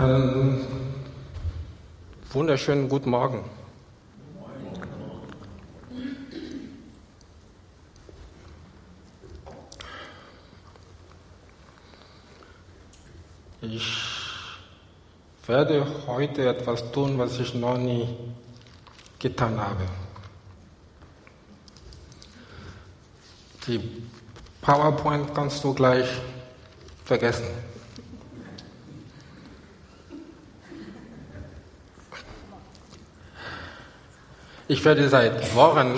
Einen wunderschönen guten Morgen. Ich werde heute etwas tun, was ich noch nie getan habe. Die PowerPoint kannst du gleich vergessen. Ich werde seit Wochen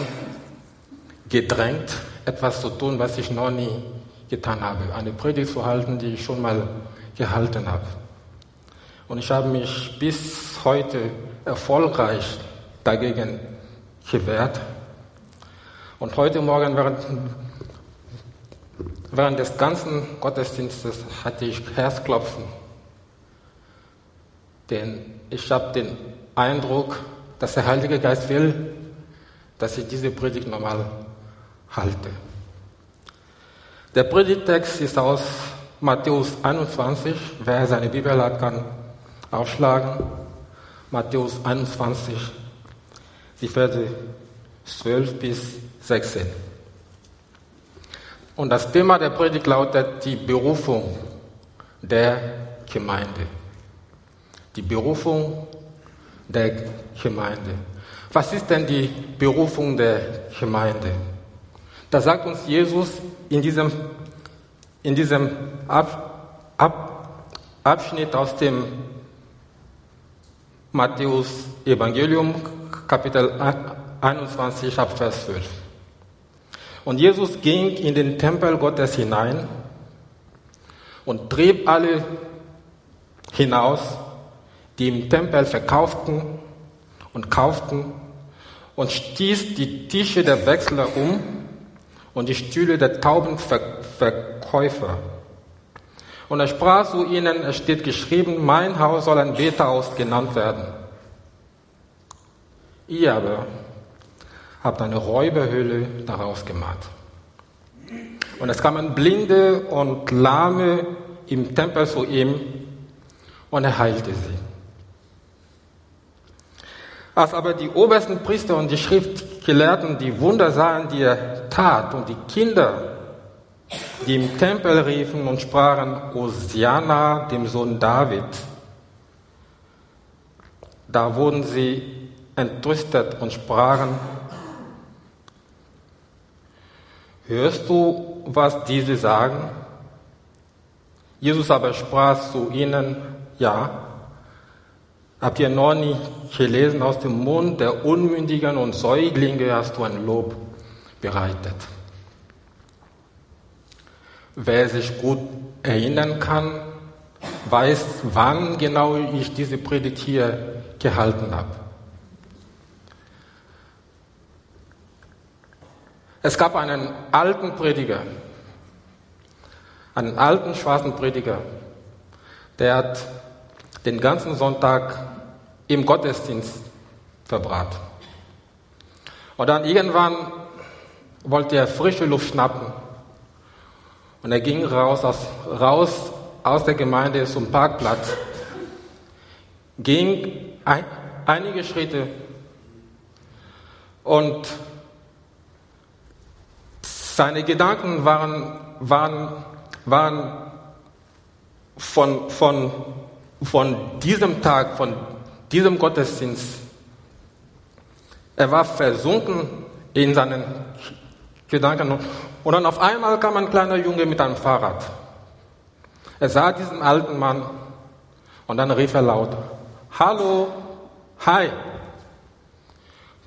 gedrängt, etwas zu tun, was ich noch nie getan habe. Eine Predigt zu halten, die ich schon mal gehalten habe. Und ich habe mich bis heute erfolgreich dagegen gewehrt. Und heute Morgen während, während des ganzen Gottesdienstes hatte ich Herzklopfen. Denn ich habe den Eindruck, dass der Heilige Geist will, dass ich diese Predigt normal halte. Der Predigtext ist aus Matthäus 21. Wer seine Bibel hat, kann aufschlagen. Matthäus 21, die Verse 12 bis 16. Und das Thema der Predigt lautet die Berufung der Gemeinde. Die Berufung der Gemeinde. Was ist denn die Berufung der Gemeinde? Da sagt uns Jesus in diesem, in diesem Ab, Ab, Abschnitt aus dem Matthäus Evangelium, Kapitel 21, ab Vers 12. Und Jesus ging in den Tempel Gottes hinein und trieb alle hinaus, die im Tempel verkauften und kauften und stieß die Tische der Wechsler um und die Stühle der Taubenverkäufer. Und er sprach zu ihnen, es steht geschrieben, mein Haus soll ein Bethaus genannt werden. Ihr aber habt eine Räuberhöhle daraus gemacht. Und es kamen Blinde und Lahme im Tempel zu ihm und er heilte sie. Als aber die obersten Priester und die Schriftgelehrten die Wunder sahen, die er tat, und die Kinder, die im Tempel riefen und sprachen, Hosianna, dem Sohn David, da wurden sie entrüstet und sprachen, hörst du, was diese sagen? Jesus aber sprach zu ihnen, ja, Habt ihr noch nie gelesen, aus dem Mund der Unmündigen und Säuglinge hast du ein Lob bereitet. Wer sich gut erinnern kann, weiß, wann genau ich diese Predigt hier gehalten habe. Es gab einen alten Prediger, einen alten schwarzen Prediger, der hat den ganzen Sonntag im Gottesdienst verbracht. Und dann irgendwann wollte er frische Luft schnappen. Und er ging raus aus, raus aus der Gemeinde zum Parkplatz, ging ein, einige Schritte und seine Gedanken waren, waren, waren von, von, von diesem Tag, von diesem Gottesdienst. Er war versunken in seinen Gedanken. Und dann auf einmal kam ein kleiner Junge mit einem Fahrrad. Er sah diesen alten Mann und dann rief er laut, Hallo, hi,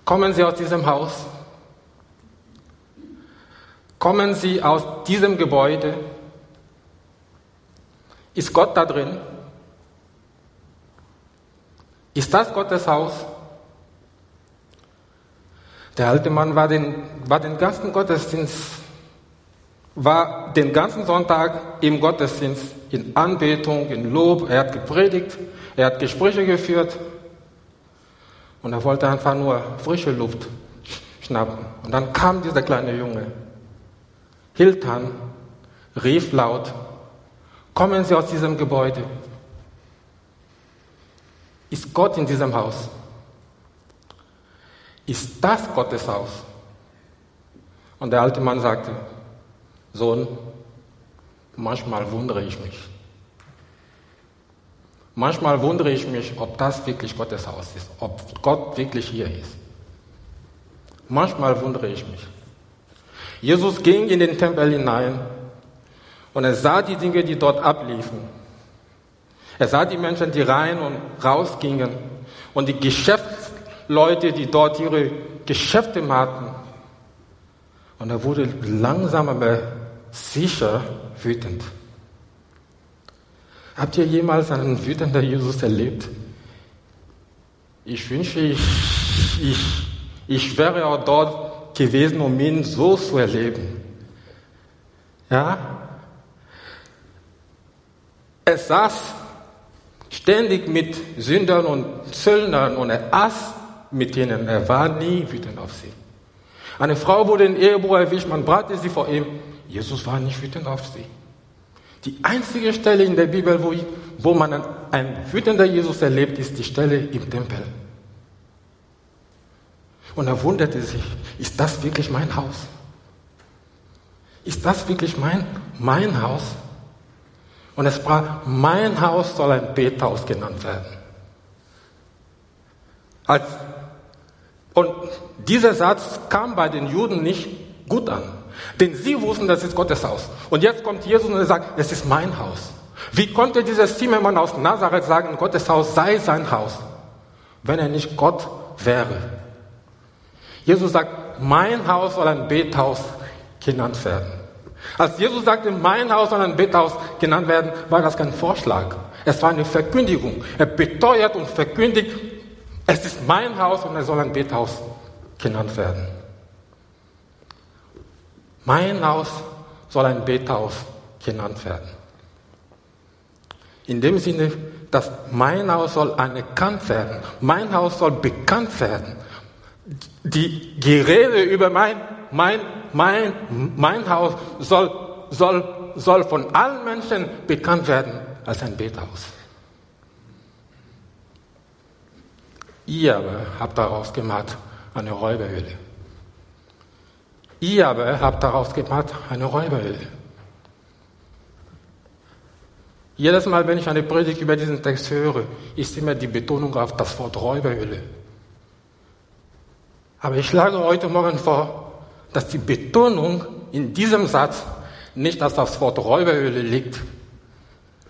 kommen Sie aus diesem Haus? Kommen Sie aus diesem Gebäude? Ist Gott da drin? Ist das Gottes Haus? Der alte Mann war den, war den ganzen Gottesdienst, war den ganzen Sonntag im Gottesdienst, in Anbetung, in Lob. Er hat gepredigt, er hat Gespräche geführt und er wollte einfach nur frische Luft schnappen. Und dann kam dieser kleine Junge, hielt an, rief laut, kommen Sie aus diesem Gebäude. Ist Gott in diesem Haus? Ist das Gottes Haus? Und der alte Mann sagte, Sohn, manchmal wundere ich mich. Manchmal wundere ich mich, ob das wirklich Gottes Haus ist, ob Gott wirklich hier ist. Manchmal wundere ich mich. Jesus ging in den Tempel hinein und er sah die Dinge, die dort abliefen. Er sah die Menschen, die rein und raus gingen und die Geschäftsleute, die dort ihre Geschäfte machten. Und er wurde langsam aber sicher wütend. Habt ihr jemals einen wütenden Jesus erlebt? Ich wünsche, ich, ich, ich wäre auch dort gewesen, um ihn so zu erleben. Ja? Er saß ständig mit Sündern und Zöllnern und er aß mit ihnen. Er war nie wütend auf sie. Eine Frau wurde in Ehebruch erwischt, man brachte sie vor ihm. Jesus war nicht wütend auf sie. Die einzige Stelle in der Bibel, wo, wo man einen wütender Jesus erlebt, ist die Stelle im Tempel. Und er wunderte sich, ist das wirklich mein Haus? Ist das wirklich mein, mein Haus? Und es sprach, mein Haus soll ein Bethaus genannt werden. Als, und dieser Satz kam bei den Juden nicht gut an. Denn sie wussten, das ist Gottes Haus. Und jetzt kommt Jesus und er sagt, es ist mein Haus. Wie konnte dieser Zimmermann aus Nazareth sagen, Gottes Haus sei sein Haus, wenn er nicht Gott wäre? Jesus sagt, mein Haus soll ein Bethaus genannt werden. Als Jesus sagte, mein Haus soll ein Bethaus genannt werden, war das kein Vorschlag. Es war eine Verkündigung. Er beteuert und verkündigt, es ist mein Haus und es soll ein Bethaus genannt werden. Mein Haus soll ein Bethaus genannt werden. In dem Sinne, dass mein Haus soll anerkannt werden. Mein Haus soll bekannt werden. Die Gerede über mein, mein, mein, mein Haus soll, soll, soll von allen Menschen bekannt werden als ein Bethaus. Ihr aber habt daraus gemacht eine Räuberhöhle. Ihr aber habt daraus gemacht eine Räuberhöhle. Jedes Mal, wenn ich eine Predigt über diesen Text höre, ist immer die Betonung auf das Wort Räuberhöhle. Aber ich schlage heute Morgen vor, dass die Betonung in diesem Satz nicht auf das Wort Räuberhöhle liegt,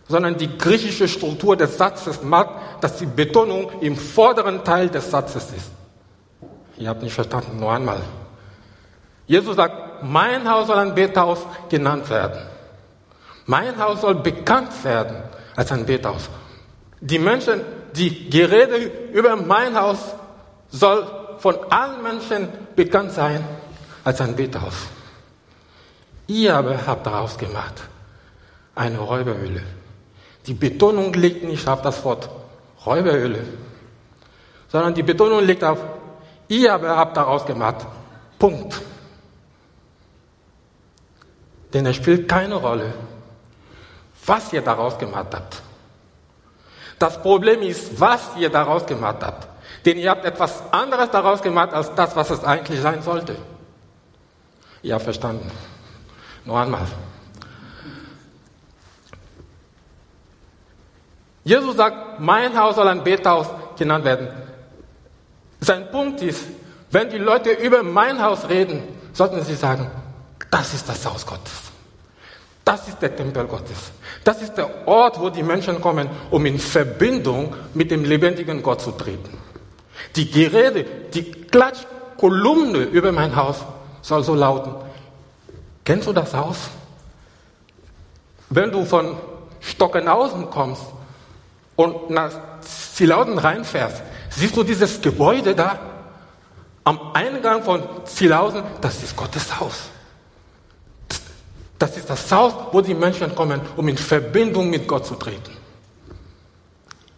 sondern die griechische Struktur des Satzes macht, dass die Betonung im vorderen Teil des Satzes ist. Ihr habt nicht verstanden, nur einmal. Jesus sagt, mein Haus soll ein Bethaus genannt werden. Mein Haus soll bekannt werden als ein Bethaus. Die Menschen, die Gerede über mein Haus soll von allen Menschen bekannt sein als ein Bethaus. Ihr aber habt daraus gemacht eine Räuberhöhle. Die Betonung liegt nicht auf das Wort Räuberhöhle, sondern die Betonung liegt auf, ihr aber habt daraus gemacht. Punkt. Denn es spielt keine Rolle, was ihr daraus gemacht habt. Das Problem ist, was ihr daraus gemacht habt. Denn ihr habt etwas anderes daraus gemacht, als das, was es eigentlich sein sollte. Habt verstanden. Noch einmal. Jesus sagt, mein Haus soll ein Bethaus genannt werden. Sein Punkt ist, wenn die Leute über mein Haus reden, sollten sie sagen, das ist das Haus Gottes. Das ist der Tempel Gottes. Das ist der Ort, wo die Menschen kommen, um in Verbindung mit dem lebendigen Gott zu treten. Die Gerede, die Klatschkolumne über mein Haus soll so lauten. Kennst du das Haus? Wenn du von Stockenhausen kommst und nach Zielauden reinfährst, siehst du dieses Gebäude da am Eingang von Zielhausen, das ist Gottes Haus. Das ist das Haus, wo die Menschen kommen, um in Verbindung mit Gott zu treten.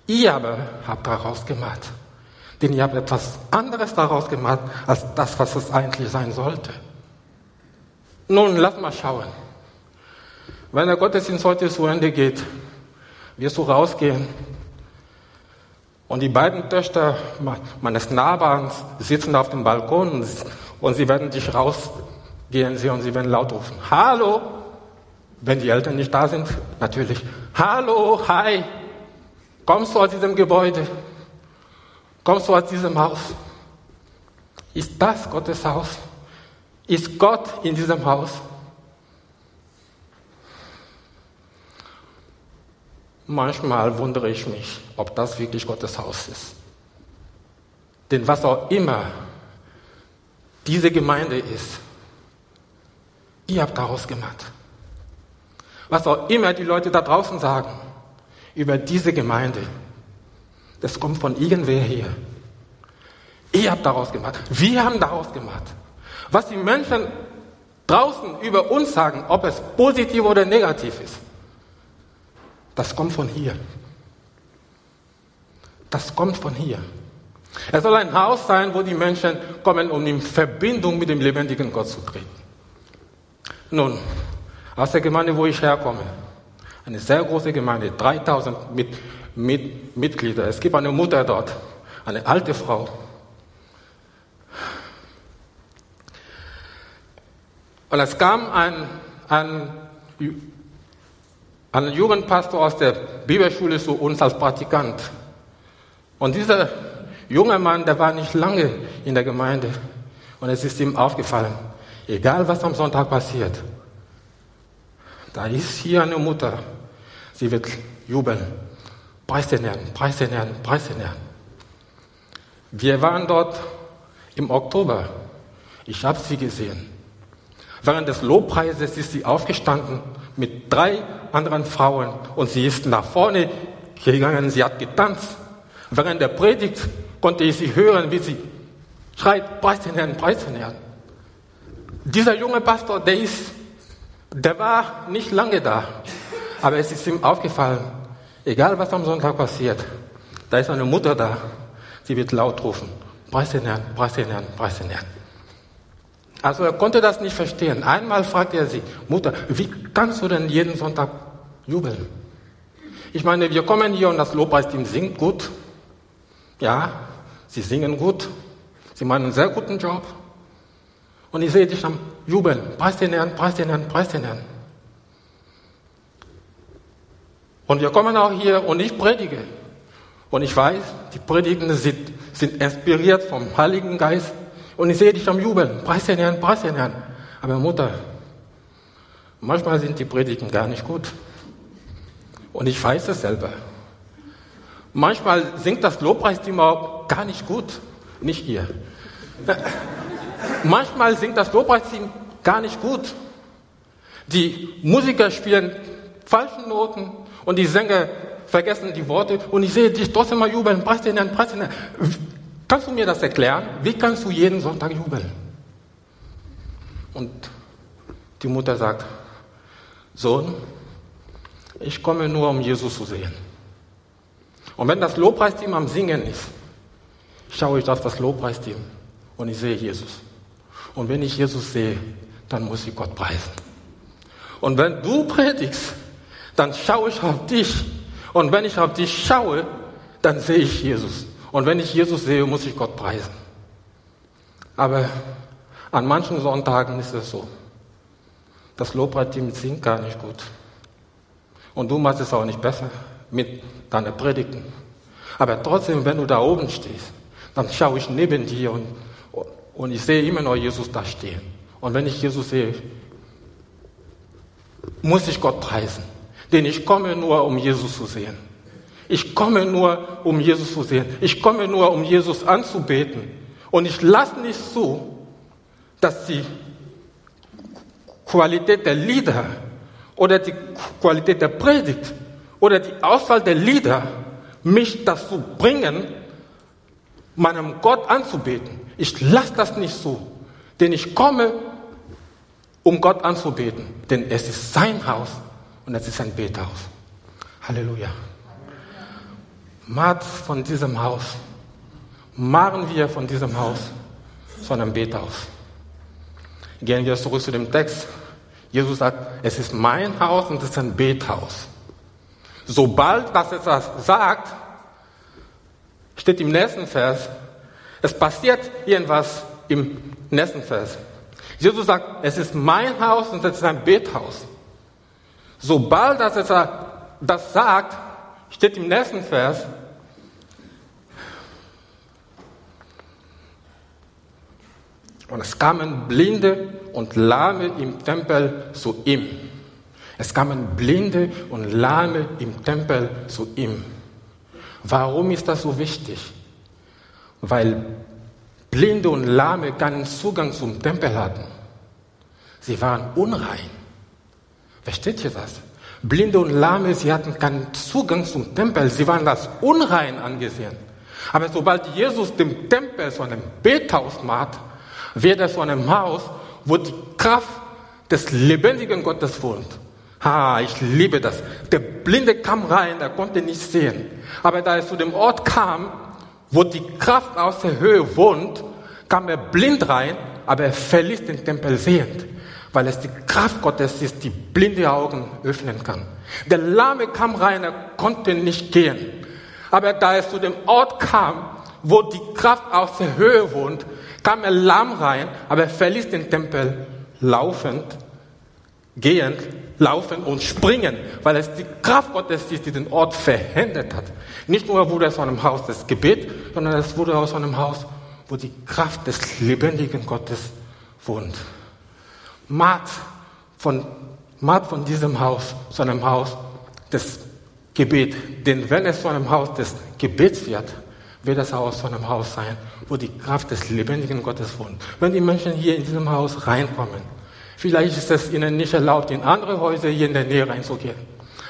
Ihr aber habt daraus gemacht. Denn ihr habt etwas anderes daraus gemacht, als das, was es eigentlich sein sollte. Nun, lass mal schauen. Wenn der Gottesdienst heute zu Ende geht, wirst du rausgehen Und die beiden Töchter meines Nachbarns sitzen auf dem Balkon und sie werden dich rausgehen sehen und sie werden laut rufen, Hallo! Wenn die Eltern nicht da sind, natürlich, Hallo, hi! Kommst du aus diesem Gebäude? Kommst du aus diesem Haus? Ist das Gottes Haus? Ist Gott in diesem Haus? Manchmal wundere ich mich, ob das wirklich Gottes Haus ist. Denn was auch immer diese Gemeinde ist, ihr habt daraus gemacht. Was auch immer die Leute da draußen sagen über diese Gemeinde, das kommt von irgendwer her. Ihr habt daraus gemacht. Wir haben daraus gemacht. Was die Menschen draußen über uns sagen, ob es positiv oder negativ ist, das kommt von hier. Das kommt von hier. Es soll ein Haus sein, wo die Menschen kommen, um in Verbindung mit dem lebendigen Gott zu treten. Nun, aus der Gemeinde, wo ich herkomme, eine sehr große Gemeinde, 3000 mit, mit, Mitglieder. Es gibt eine Mutter dort, eine alte Frau. Und es kam ein, ein ein Jugendpastor aus der Bibelschule zu uns als Praktikant. Und dieser junge Mann, der war nicht lange in der Gemeinde. Und es ist ihm aufgefallen, egal was am Sonntag passiert, da ist hier eine Mutter. Sie wird jubeln. Preis den Herrn, preis den Herrn, preis den Herrn. Wir waren dort im Oktober. Ich habe sie gesehen. Während des Lobpreises ist sie aufgestanden mit drei anderen Frauen und sie ist nach vorne gegangen, sie hat getanzt. Während der Predigt konnte ich sie hören, wie sie schreit, preis den Herrn, preis den Herrn. Dieser junge Pastor, der ist, der war nicht lange da, aber es ist ihm aufgefallen, egal was am Sonntag passiert, da ist eine Mutter da, sie wird laut rufen, preis den Herrn, preis den Herrn, preis den Herrn. Also er konnte das nicht verstehen. Einmal fragte er sie, Mutter, wie kannst du denn jeden Sonntag jubeln? Ich meine, wir kommen hier und das Lobpreisteam singt gut. Ja, sie singen gut. Sie machen einen sehr guten Job. Und ich sehe dich am Jubeln. Preis den Herrn, preis den Herrn, preis den Herrn. Und wir kommen auch hier und ich predige. Und ich weiß, die Predigten sind, sind inspiriert vom Heiligen Geist. Und ich sehe dich am Jubeln. Preis den Herrn, preis den Herrn. Aber Mutter, manchmal sind die Predigten gar nicht gut. Und ich weiß es selber. Manchmal singt das Lobpreisteam auch gar nicht gut. Nicht ihr. manchmal singt das Lobpreisteam gar nicht gut. Die Musiker spielen falsche Noten und die Sänger vergessen die Worte und ich sehe dich trotzdem mal jubeln, preis den Herrn, preis den Herrn. Kannst du mir das erklären? Wie kannst du jeden Sonntag jubeln? Und die Mutter sagt, Sohn, ich komme nur, um Jesus zu sehen. Und wenn das Lobpreisteam am Singen ist, schaue ich auf das Lobpreisteam und ich sehe Jesus. Und wenn ich Jesus sehe, dann muss ich Gott preisen. Und wenn du predigst, dann schaue ich auf dich. Und wenn ich auf dich schaue, dann sehe ich Jesus. Und wenn ich Jesus sehe, muss ich Gott preisen. Aber an manchen Sonntagen ist es so. Das Lobpreisteam singt gar nicht gut. Und du machst es auch nicht besser mit deinen Predigten. Aber trotzdem, wenn du da oben stehst, dann schaue ich neben dir und, und ich sehe immer noch Jesus da stehen. Und wenn ich Jesus sehe, muss ich Gott preisen. Denn ich komme nur, um Jesus zu sehen. Ich komme nur, um Jesus zu sehen. Ich komme nur, um Jesus anzubeten. Und ich lasse nicht zu, dass die Qualität der Lieder oder die Qualität der Predigt oder die Auswahl der Lieder mich dazu bringen, meinem Gott anzubeten. Ich lasse das nicht so, denn ich komme, um Gott anzubeten, denn es ist sein Haus und es ist ein Bethaus. Halleluja. Macht von diesem Haus, machen wir von diesem Haus zu einem Bethaus. Gehen wir zurück zu dem Text. Jesus sagt, es ist mein Haus und es ist ein Bethaus. Sobald, das sagt, steht im nächsten Vers, es passiert irgendwas im nächsten Vers. Jesus sagt, es ist mein Haus und es ist ein Bethaus. Sobald er das sagt, steht im nächsten Vers, und es kamen Blinde und Lahme im Tempel zu ihm. Es kamen Blinde und Lahme im Tempel zu ihm. Warum ist das so wichtig? Weil Blinde und Lahme keinen Zugang zum Tempel hatten. Sie waren unrein. Versteht ihr das? Blinde und Lahme, sie hatten keinen Zugang zum Tempel. Sie waren als unrein angesehen. Aber sobald Jesus dem Tempel so einem Bethaus macht, wird er zu einem Haus, wo die Kraft des lebendigen Gottes wohnt. Ah, ich liebe das. Der Blinde kam rein, er konnte nicht sehen. Aber da er zu dem Ort kam, wo die Kraft aus der Höhe wohnt, kam er blind rein, aber er verließ den Tempel sehend, weil es die Kraft Gottes ist, die blinde Augen öffnen kann. Der Lahme kam rein, er konnte nicht gehen. Aber da er zu dem Ort kam, wo die Kraft aus der Höhe wohnt, kam er lahm rein, aber er verließ den Tempel laufend, gehend, laufen und springen, weil es die Kraft Gottes ist, die den Ort verhindert hat. Nicht nur wurde es aus einem Haus des Gebet, sondern es wurde aus einem Haus, wo die Kraft des lebendigen Gottes wohnt. Macht von, macht von diesem Haus zu einem Haus des Gebet. Denn wenn es zu einem Haus des Gebets wird, wird das Haus zu einem Haus sein, wo die Kraft des lebendigen Gottes wohnt. Wenn die Menschen hier in diesem Haus reinkommen, Vielleicht ist es Ihnen nicht erlaubt, in andere Häuser hier in der Nähe reinzugehen.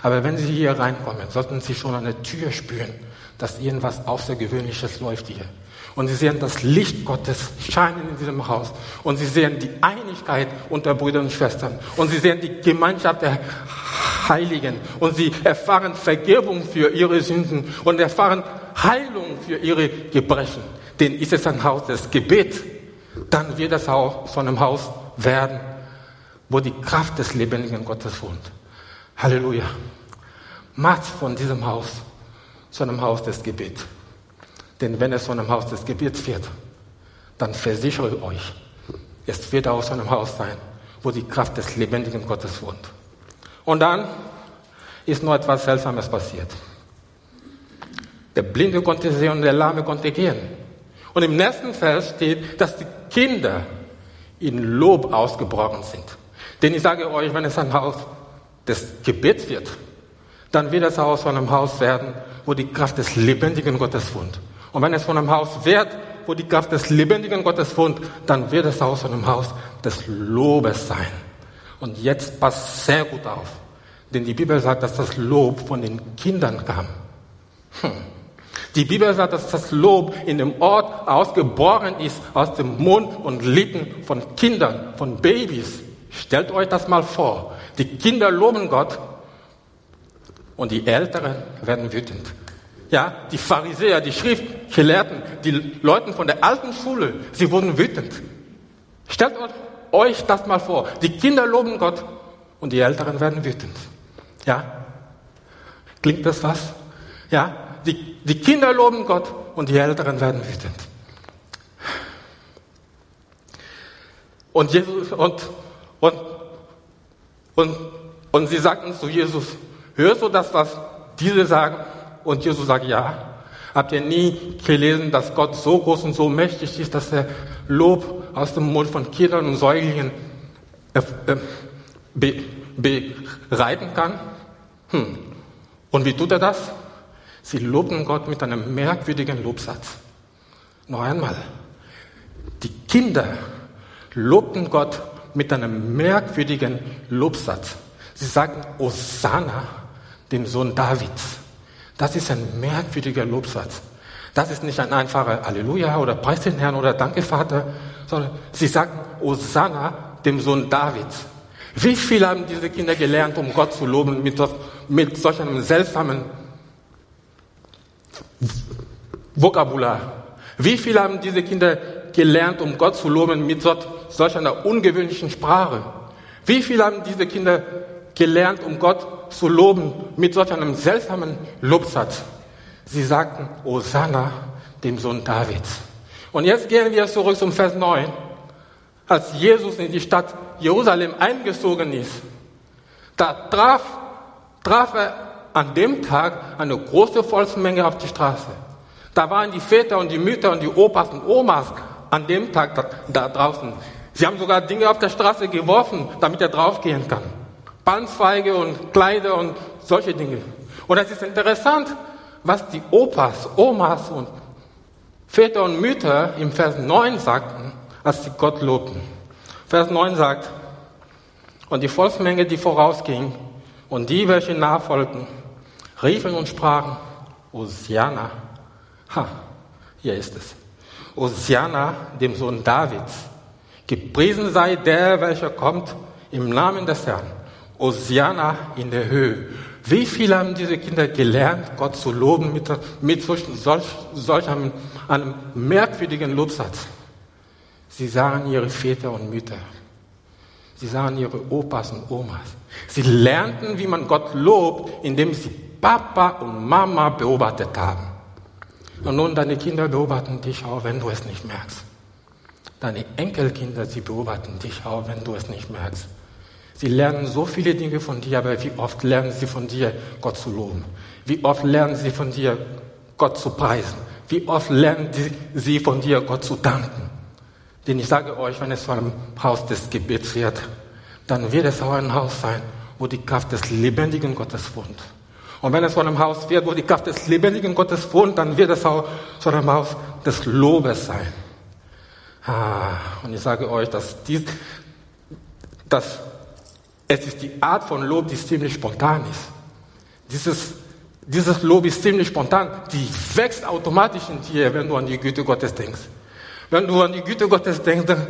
Aber wenn Sie hier reinkommen, sollten Sie schon an der Tür spüren, dass irgendwas Außergewöhnliches läuft hier. Und Sie sehen das Licht Gottes scheinen in diesem Haus. Und Sie sehen die Einigkeit unter Brüdern und Schwestern. Und Sie sehen die Gemeinschaft der Heiligen. Und Sie erfahren Vergebung für Ihre Sünden und erfahren Heilung für Ihre Gebrechen. Denn ist es ein Haus des Gebets, dann wird es auch so einem Haus werden wo die Kraft des lebendigen Gottes wohnt. Halleluja. Macht von diesem Haus zu einem Haus des Gebets. Denn wenn es zu einem Haus des Gebets wird, dann versichere ich euch, es wird auch zu einem Haus sein, wo die Kraft des lebendigen Gottes wohnt. Und dann ist noch etwas Seltsames passiert. Der Blinde konnte sehen und der Lahme konnte gehen. Und im nächsten Vers steht, dass die Kinder in Lob ausgebrochen sind. Denn ich sage euch, wenn es ein Haus des Gebets wird, dann wird es Haus von einem Haus werden, wo die Kraft des lebendigen Gottes wohnt. Und wenn es von einem Haus wird, wo die Kraft des lebendigen Gottes wohnt, dann wird es Haus von einem Haus des Lobes sein. Und jetzt passt sehr gut auf. Denn die Bibel sagt, dass das Lob von den Kindern kam. Hm. Die Bibel sagt, dass das Lob in dem Ort ausgeboren ist, aus dem Mund und Lippen von Kindern, von Babys. Stellt euch das mal vor. Die Kinder loben Gott und die Älteren werden wütend. Ja, die Pharisäer, die Schriftgelehrten, die Leute von der alten Schule, sie wurden wütend. Stellt euch das mal vor. Die Kinder loben Gott und die Älteren werden wütend. Ja? Klingt das was? Ja? Die, die Kinder loben Gott und die Älteren werden wütend. Und Jesus, und und, und, und sie sagten zu Jesus, hörst du das, was diese sagen? Und Jesus sagt, ja. Habt ihr nie gelesen, dass Gott so groß und so mächtig ist, dass er Lob aus dem Mund von Kindern und Säuglingen äh, äh, be, bereiten kann? Hm. Und wie tut er das? Sie loben Gott mit einem merkwürdigen Lobsatz. Noch einmal. Die Kinder lobten Gott mit einem merkwürdigen Lobsatz. Sie sagen Hosanna, dem Sohn Davids. Das ist ein merkwürdiger Lobsatz. Das ist nicht ein einfacher Halleluja oder Preis den Herrn oder Danke Vater, sondern sie sagen Hosanna, dem Sohn Davids. Wie viel haben diese Kinder gelernt, um Gott zu loben mit, mit solch einem seltsamen Vokabular? Wie viel haben diese Kinder gelernt, um Gott zu loben mit solch einer ungewöhnlichen Sprache? Wie viele haben diese Kinder gelernt, um Gott zu loben mit solch einem seltsamen Lobsatz? Sie sagten, Hosanna, dem Sohn Davids. Und jetzt gehen wir zurück zum Vers 9. Als Jesus in die Stadt Jerusalem eingezogen ist, da traf, traf er an dem Tag eine große Volksmenge auf die Straße. Da waren die Väter und die Mütter und die Opas und Omas an dem Tag da, da draußen. Sie haben sogar Dinge auf der Straße geworfen, damit er draufgehen kann. Palmzweige und Kleider und solche Dinge. Und es ist interessant, was die Opas, Omas und Väter und Mütter im Vers 9 sagten, als sie Gott lobten. Vers 9 sagt, und die Volksmenge, die vorausging, und die, welche nachfolgten, riefen und sprachen, Osiana. Ha, hier ist es. Osiana, dem Sohn Davids. Gepriesen sei der, welcher kommt im Namen des Herrn. Osiana in der Höhe. Wie viele haben diese Kinder gelernt, Gott zu loben mit, mit solch, solch einem, einem merkwürdigen Lobsatz? Sie sahen ihre Väter und Mütter. Sie sahen ihre Opas und Omas. Sie lernten, wie man Gott lobt, indem sie Papa und Mama beobachtet haben. Und nun, deine Kinder beobachten dich auch, wenn du es nicht merkst. Deine Enkelkinder, sie beobachten dich auch, wenn du es nicht merkst. Sie lernen so viele Dinge von dir, aber wie oft lernen sie von dir, Gott zu loben? Wie oft lernen sie von dir, Gott zu preisen? Wie oft lernen sie von dir, Gott zu danken? Denn ich sage euch, wenn es zu einem Haus des Gebets wird, dann wird es auch ein Haus sein, wo die Kraft des lebendigen Gottes wohnt. Und wenn es zu einem Haus wird, wo die Kraft des lebendigen Gottes wohnt, dann wird es auch zu einem Haus des Lobes sein. Ah, und ich sage euch, dass, dies, dass es ist die Art von Lob, die ziemlich spontan ist. Dieses, dieses Lob ist ziemlich spontan. Die wächst automatisch in dir, wenn du an die Güte Gottes denkst. Wenn du an die Güte Gottes denkst, dann,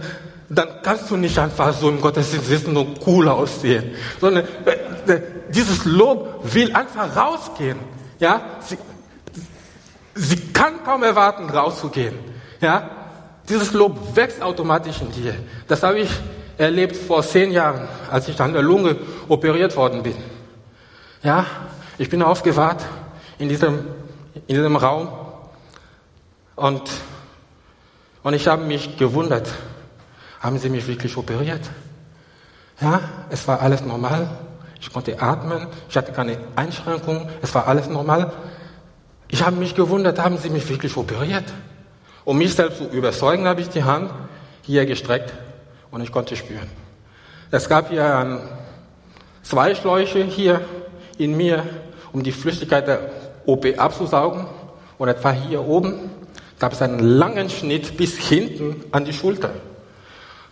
dann kannst du nicht einfach so im Gottesdienst sitzen und cool aussehen, sondern äh, äh, dieses Lob will einfach rausgehen. Ja, sie, sie kann kaum erwarten, rauszugehen. Ja, dieses Lob wächst automatisch in dir. Das habe ich erlebt vor zehn Jahren, als ich an der Lunge operiert worden bin. Ja, ich bin aufgewacht in diesem, in diesem Raum und, und ich habe mich gewundert. Haben Sie mich wirklich operiert? Ja, es war alles normal. Ich konnte atmen, ich hatte keine Einschränkungen, es war alles normal. Ich habe mich gewundert, haben Sie mich wirklich operiert? Um mich selbst zu überzeugen, habe ich die Hand hier gestreckt und ich konnte spüren. Es gab hier zwei Schläuche hier in mir, um die Flüssigkeit der OP abzusaugen. Und etwa hier oben gab es einen langen Schnitt bis hinten an die Schulter.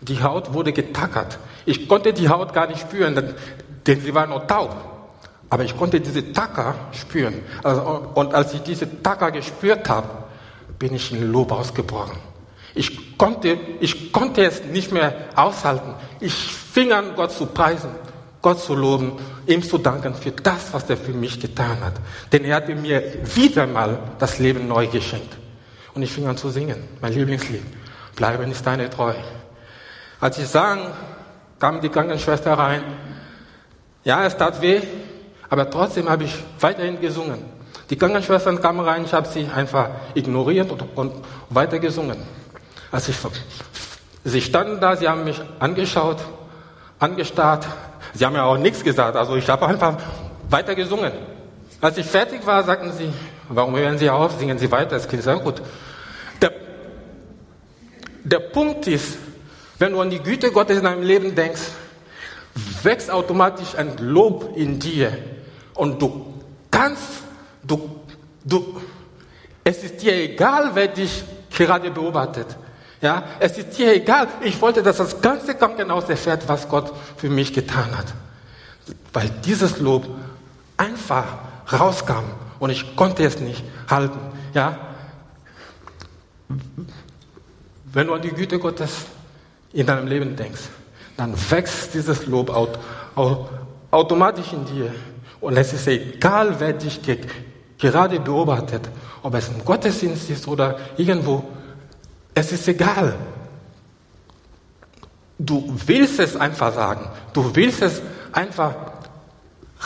Die Haut wurde getackert. Ich konnte die Haut gar nicht spüren, denn, denn sie war noch taub. Aber ich konnte diese Tacker spüren. Also, und als ich diese Tacker gespürt habe, bin ich in Lob ausgebrochen. Ich konnte, ich konnte es nicht mehr aushalten. Ich fing an, Gott zu preisen, Gott zu loben, ihm zu danken für das, was er für mich getan hat. Denn er hatte mir wieder mal das Leben neu geschenkt. Und ich fing an zu singen, mein Lieblingslied. Bleiben ist deine Treu. Als ich sang, kam die Krankenschwester rein. Ja, es tat weh, aber trotzdem habe ich weiterhin gesungen. Die Krankenschwestern kamen rein, ich habe sie einfach ignoriert und, und weiter gesungen. Als ich, sie standen da, sie haben mich angeschaut, angestarrt. Sie haben ja auch nichts gesagt, also ich habe einfach weiter gesungen. Als ich fertig war, sagten sie, warum hören Sie auf, singen Sie weiter, das klingt sehr gut. Der, der Punkt ist, wenn du an die Güte Gottes in deinem Leben denkst, wächst automatisch ein Lob in dir und du kannst, du, du, es ist dir egal, wer dich gerade beobachtet. Ja, es ist dir egal. Ich wollte, dass das ganze Krankenhaus erfährt, was Gott für mich getan hat. Weil dieses Lob einfach rauskam und ich konnte es nicht halten. Ja, wenn du an die Güte Gottes in deinem Leben denkst, dann wächst dieses Lob automatisch in dir. Und es ist egal, wer dich gerade beobachtet, ob es im Gottesdienst ist oder irgendwo es ist egal. Du willst es einfach sagen. Du willst es einfach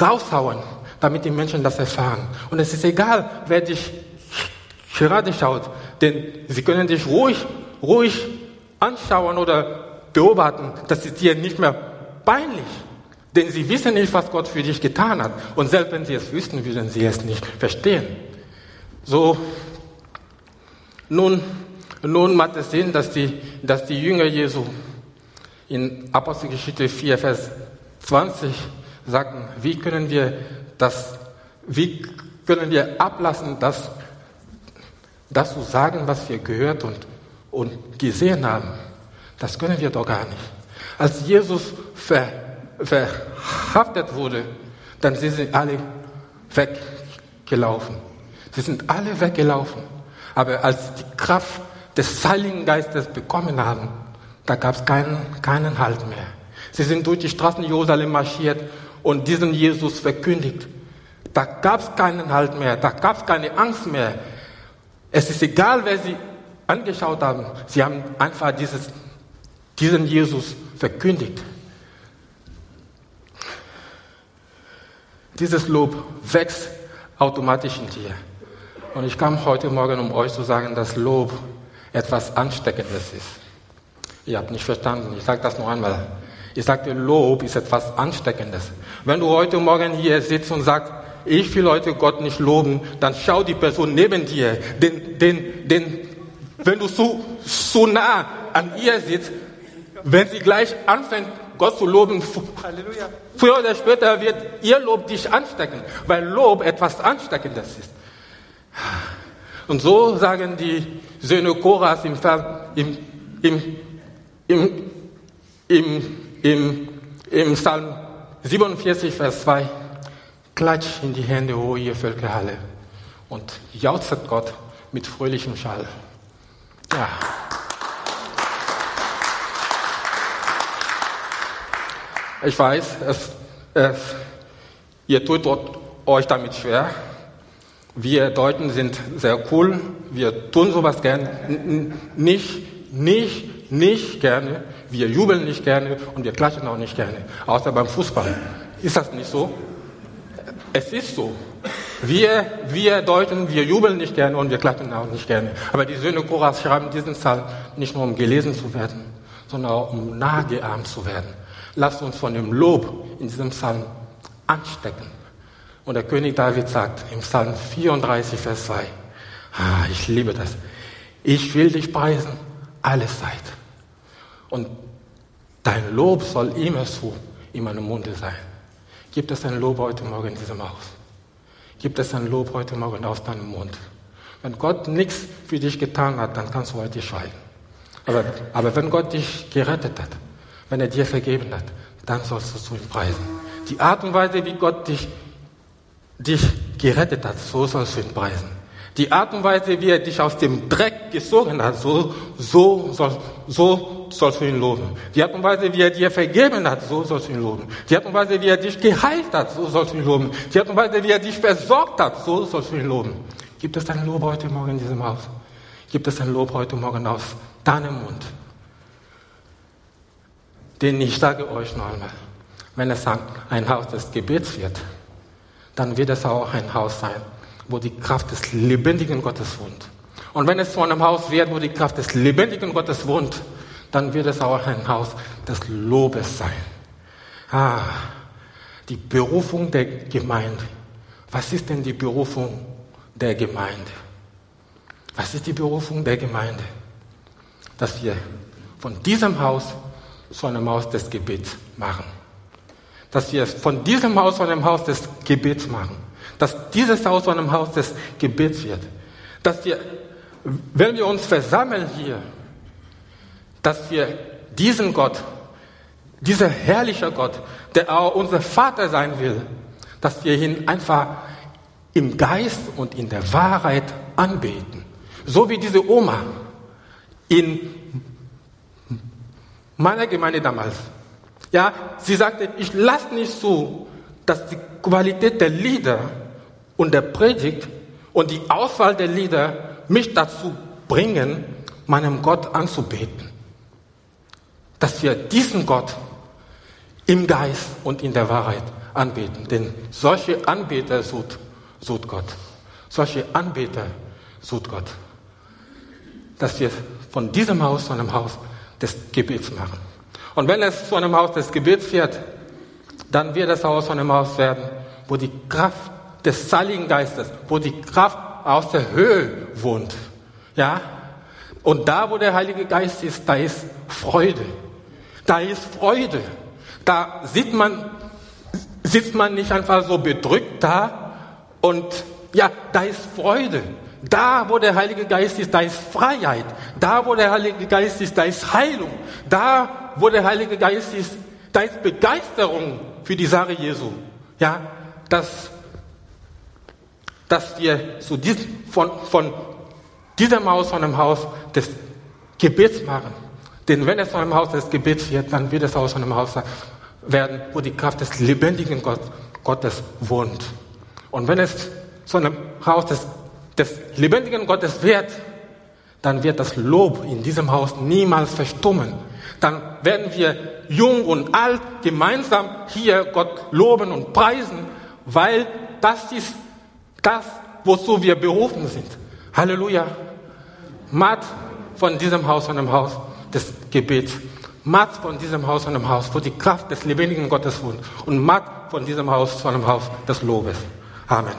raushauen, damit die Menschen das erfahren. Und es ist egal, wer dich gerade schaut. Denn sie können dich ruhig, ruhig anschauen oder beobachten. Das ist dir nicht mehr peinlich. Denn sie wissen nicht, was Gott für dich getan hat. Und selbst wenn sie es wüssten, würden sie es nicht verstehen. So, nun, nun macht es Sinn, dass die, dass die Jünger Jesu in Apostelgeschichte 4, Vers 20 sagten, wie können wir das, wie können wir ablassen, das, das zu sagen, was wir gehört und, und gesehen haben. Das können wir doch gar nicht. Als Jesus ver, verhaftet wurde, dann sind sie alle weggelaufen. Sie sind alle weggelaufen. Aber als die Kraft des Heiligen Geistes bekommen haben, da gab es keinen, keinen Halt mehr. Sie sind durch die Straßen Jerusalem marschiert und diesen Jesus verkündigt. Da gab es keinen Halt mehr, da gab es keine Angst mehr. Es ist egal, wer sie angeschaut haben. Sie haben einfach dieses, diesen Jesus verkündigt. Dieses Lob wächst automatisch in dir. Und ich kam heute Morgen, um euch zu sagen, dass Lob etwas Ansteckendes ist. Ihr habt nicht verstanden. Ich sage das noch einmal. Ich sagte, Lob ist etwas Ansteckendes. Wenn du heute Morgen hier sitzt und sagst, ich will heute Gott nicht loben, dann schau die Person neben dir. Denn, denn, denn wenn du so, so nah an ihr sitzt, wenn sie gleich anfängt, Gott zu loben, Halleluja. früher oder später wird ihr Lob dich anstecken, weil Lob etwas Ansteckendes ist. Und so sagen die Söhne Koras im, im, im im, im, im, im Psalm 47, Vers 2, klatscht in die Hände, o ihr Völkerhalle, und jauzet Gott mit fröhlichem Schall. Ja. Ich weiß, es, es, ihr tut euch damit schwer. Wir Deutschen sind sehr cool. Wir tun sowas gern. Nicht, nicht nicht gerne, wir jubeln nicht gerne und wir klatschen auch nicht gerne, außer beim Fußball. Ist das nicht so? Es ist so. Wir, wir Deutschen, wir jubeln nicht gerne und wir klatschen auch nicht gerne. Aber die Söhne Koras schreiben diesen Psalm nicht nur um gelesen zu werden, sondern auch um nachgeahmt zu werden. Lasst uns von dem Lob in diesem Psalm anstecken. Und der König David sagt im Psalm 34, Vers 2, ah, ich liebe das. Ich will dich preisen, alle Zeit. Und dein Lob soll immer so in meinem Munde sein. Gibt es ein Lob heute Morgen in diesem Haus? Gibt es ein Lob heute Morgen aus deinem Mund? Wenn Gott nichts für dich getan hat, dann kannst du heute schweigen. Aber, aber wenn Gott dich gerettet hat, wenn er dir vergeben hat, dann sollst du zu ihm preisen. Die Art und Weise, wie Gott dich, dich gerettet hat, so sollst du ihn preisen. Die Art und Weise, wie er dich aus dem Dreck gezogen hat, so, so, soll, so sollst du ihn loben. Die Art und Weise, wie er dir vergeben hat, so sollst du ihn loben. Die Art und Weise, wie er dich geheilt hat, so sollst du ihn loben. Die Art und Weise, wie er dich versorgt hat, so sollst du ihn loben. Gibt es ein Lob heute Morgen in diesem Haus? Gibt es ein Lob heute Morgen aus deinem Mund? Denn ich sage euch noch einmal, wenn es ein Haus des Gebets wird, dann wird es auch ein Haus sein, wo die Kraft des lebendigen Gottes wohnt. Und wenn es zu einem Haus wird, wo die Kraft des lebendigen Gottes wohnt, dann wird es auch ein Haus des Lobes sein. Ah, die Berufung der Gemeinde. Was ist denn die Berufung der Gemeinde? Was ist die Berufung der Gemeinde? Dass wir von diesem Haus zu einem Haus des Gebets machen. Dass wir von diesem Haus zu einem Haus des Gebets machen. Dass dieses Haus zu einem Haus des Gebets wird. Dass wir, wenn wir uns versammeln hier, dass wir diesen Gott, dieser herrliche Gott, der auch unser Vater sein will, dass wir ihn einfach im Geist und in der Wahrheit anbeten. So wie diese Oma in meiner Gemeinde damals. Ja, sie sagte, ich lasse nicht zu, dass die Qualität der Lieder und der Predigt und die Auswahl der Lieder mich dazu bringen, meinem Gott anzubeten dass wir diesen Gott im Geist und in der Wahrheit anbeten. Denn solche Anbeter sucht, sucht Gott. Solche Anbeter sucht Gott. Dass wir von diesem Haus zu einem Haus des Gebets machen. Und wenn es zu einem Haus des Gebets wird, dann wird es Haus zu einem Haus werden, wo die Kraft des Heiligen Geistes, wo die Kraft aus der Höhe wohnt. Ja? Und da, wo der Heilige Geist ist, da ist Freude. Da ist Freude. Da sieht man, sitzt man nicht einfach so bedrückt da und ja, da ist Freude. Da, wo der Heilige Geist ist, da ist Freiheit. Da, wo der Heilige Geist ist, da ist Heilung. Da, wo der Heilige Geist ist, da ist Begeisterung für die Sache Jesu. Ja, dass, dass wir zu diesem, von, von diesem Haus, von einem Haus des Gebets machen. Denn wenn es von einem Haus des Gebets wird, dann wird es aus einem Haus werden, wo die Kraft des lebendigen Gott, Gottes wohnt. Und wenn es zu einem Haus des des lebendigen Gottes wird, dann wird das Lob in diesem Haus niemals verstummen. Dann werden wir jung und alt gemeinsam hier Gott loben und preisen, weil das ist das, wozu wir berufen sind. Halleluja. Macht von diesem Haus zu einem Haus des Gebets. Macht von diesem Haus zu einem Haus, wo die Kraft des lebendigen Gottes wohnt. Und macht von diesem Haus zu einem Haus des Lobes. Amen.